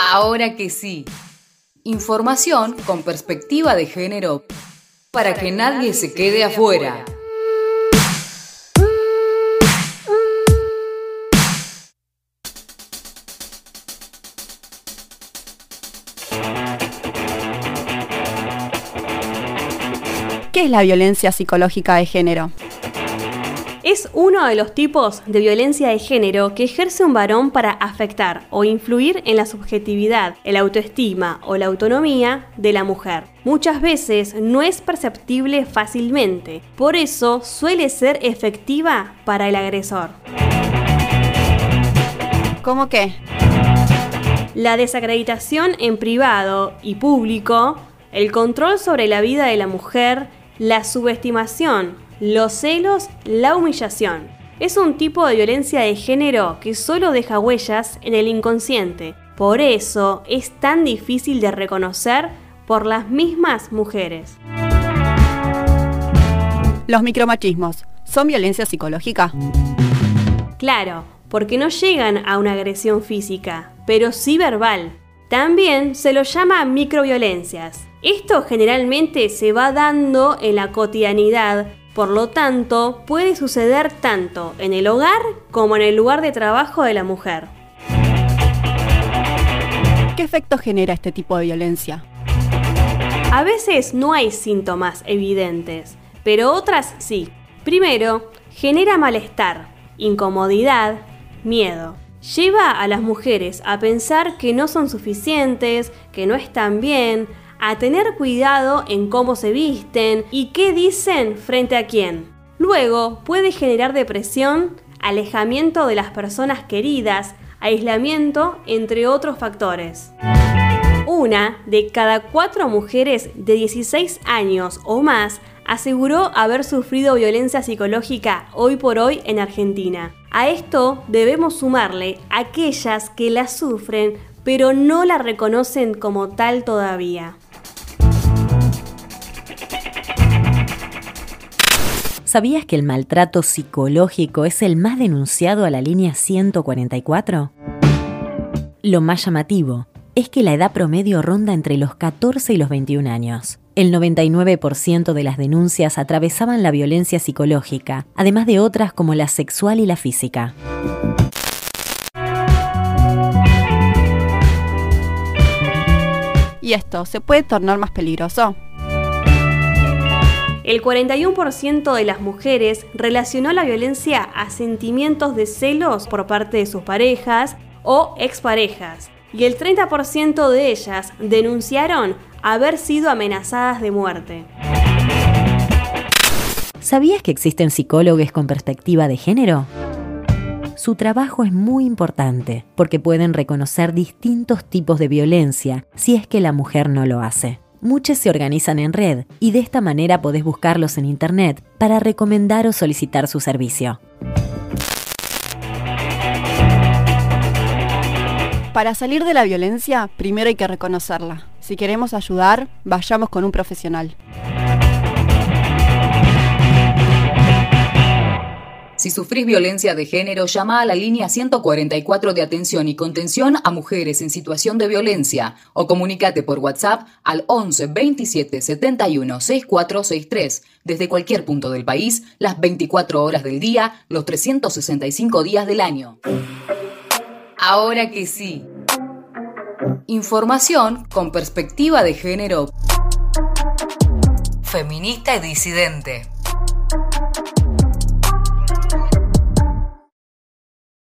Ahora que sí. Información con perspectiva de género para que nadie se quede afuera. ¿Qué es la violencia psicológica de género? Es uno de los tipos de violencia de género que ejerce un varón para afectar o influir en la subjetividad, el autoestima o la autonomía de la mujer. Muchas veces no es perceptible fácilmente, por eso suele ser efectiva para el agresor. ¿Cómo qué? La desacreditación en privado y público, el control sobre la vida de la mujer, la subestimación, los celos, la humillación. Es un tipo de violencia de género que solo deja huellas en el inconsciente. Por eso es tan difícil de reconocer por las mismas mujeres. Los micromachismos, ¿son violencia psicológica? Claro, porque no llegan a una agresión física, pero sí verbal. También se lo llama microviolencias. Esto generalmente se va dando en la cotidianidad, por lo tanto puede suceder tanto en el hogar como en el lugar de trabajo de la mujer. ¿Qué efecto genera este tipo de violencia? A veces no hay síntomas evidentes, pero otras sí. Primero, genera malestar, incomodidad, miedo lleva a las mujeres a pensar que no son suficientes, que no están bien, a tener cuidado en cómo se visten y qué dicen frente a quién. Luego puede generar depresión, alejamiento de las personas queridas, aislamiento, entre otros factores. Una de cada cuatro mujeres de 16 años o más aseguró haber sufrido violencia psicológica hoy por hoy en Argentina. A esto debemos sumarle aquellas que la sufren pero no la reconocen como tal todavía. ¿Sabías que el maltrato psicológico es el más denunciado a la línea 144? Lo más llamativo es que la edad promedio ronda entre los 14 y los 21 años. El 99% de las denuncias atravesaban la violencia psicológica, además de otras como la sexual y la física. ¿Y esto se puede tornar más peligroso? El 41% de las mujeres relacionó la violencia a sentimientos de celos por parte de sus parejas o exparejas, y el 30% de ellas denunciaron haber sido amenazadas de muerte. ¿Sabías que existen psicólogos con perspectiva de género? Su trabajo es muy importante porque pueden reconocer distintos tipos de violencia si es que la mujer no lo hace. Muchos se organizan en red y de esta manera podés buscarlos en internet para recomendar o solicitar su servicio. Para salir de la violencia, primero hay que reconocerla. Si queremos ayudar, vayamos con un profesional. Si sufrís violencia de género, llama a la línea 144 de atención y contención a mujeres en situación de violencia o comunícate por WhatsApp al 11 27 71 6463 desde cualquier punto del país, las 24 horas del día, los 365 días del año. Ahora que sí. Información con perspectiva de género feminista y disidente.